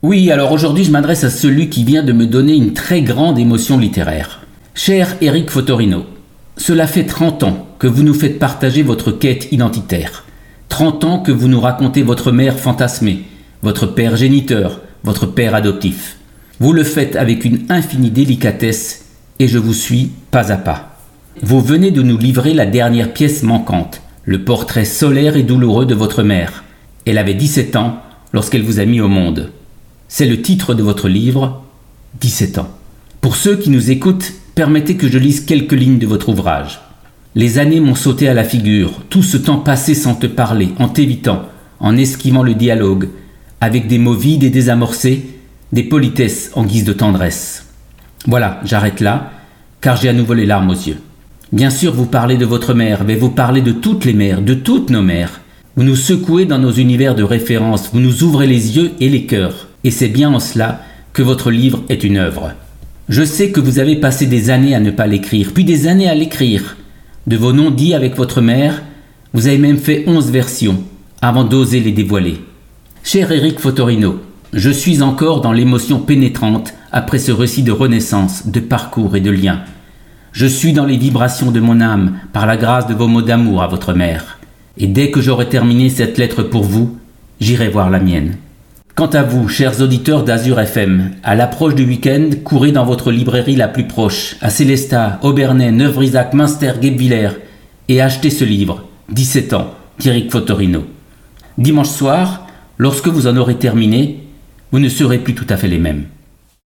Oui, alors aujourd'hui je m'adresse à celui qui vient de me donner une très grande émotion littéraire. Cher Eric Fotorino, cela fait 30 ans que vous nous faites partager votre quête identitaire. 30 ans que vous nous racontez votre mère fantasmée, votre père géniteur, votre père adoptif. Vous le faites avec une infinie délicatesse et je vous suis pas à pas. Vous venez de nous livrer la dernière pièce manquante, le portrait solaire et douloureux de votre mère. Elle avait 17 ans lorsqu'elle vous a mis au monde. C'est le titre de votre livre, 17 ans. Pour ceux qui nous écoutent, permettez que je lise quelques lignes de votre ouvrage. Les années m'ont sauté à la figure, tout ce temps passé sans te parler, en t'évitant, en esquivant le dialogue, avec des mots vides et désamorcés, des politesses en guise de tendresse. Voilà, j'arrête là, car j'ai à nouveau les larmes aux yeux. Bien sûr, vous parlez de votre mère, mais vous parlez de toutes les mères, de toutes nos mères. Vous nous secouez dans nos univers de référence, vous nous ouvrez les yeux et les cœurs. Et c'est bien en cela que votre livre est une œuvre. Je sais que vous avez passé des années à ne pas l'écrire, puis des années à l'écrire. De vos noms dits avec votre mère, vous avez même fait onze versions, avant d'oser les dévoiler. Cher Éric Fotorino, je suis encore dans l'émotion pénétrante après ce récit de renaissance, de parcours et de liens. Je suis dans les vibrations de mon âme par la grâce de vos mots d'amour à votre mère. Et dès que j'aurai terminé cette lettre pour vous, j'irai voir la mienne. Quant à vous, chers auditeurs d'Azur FM, à l'approche du week-end, courez dans votre librairie la plus proche, à Célestat, Aubernais, Neuvrisac, Münster, Guebwiller, et achetez ce livre, 17 ans, d'Éric Fotorino. Dimanche soir, lorsque vous en aurez terminé, vous ne serez plus tout à fait les mêmes.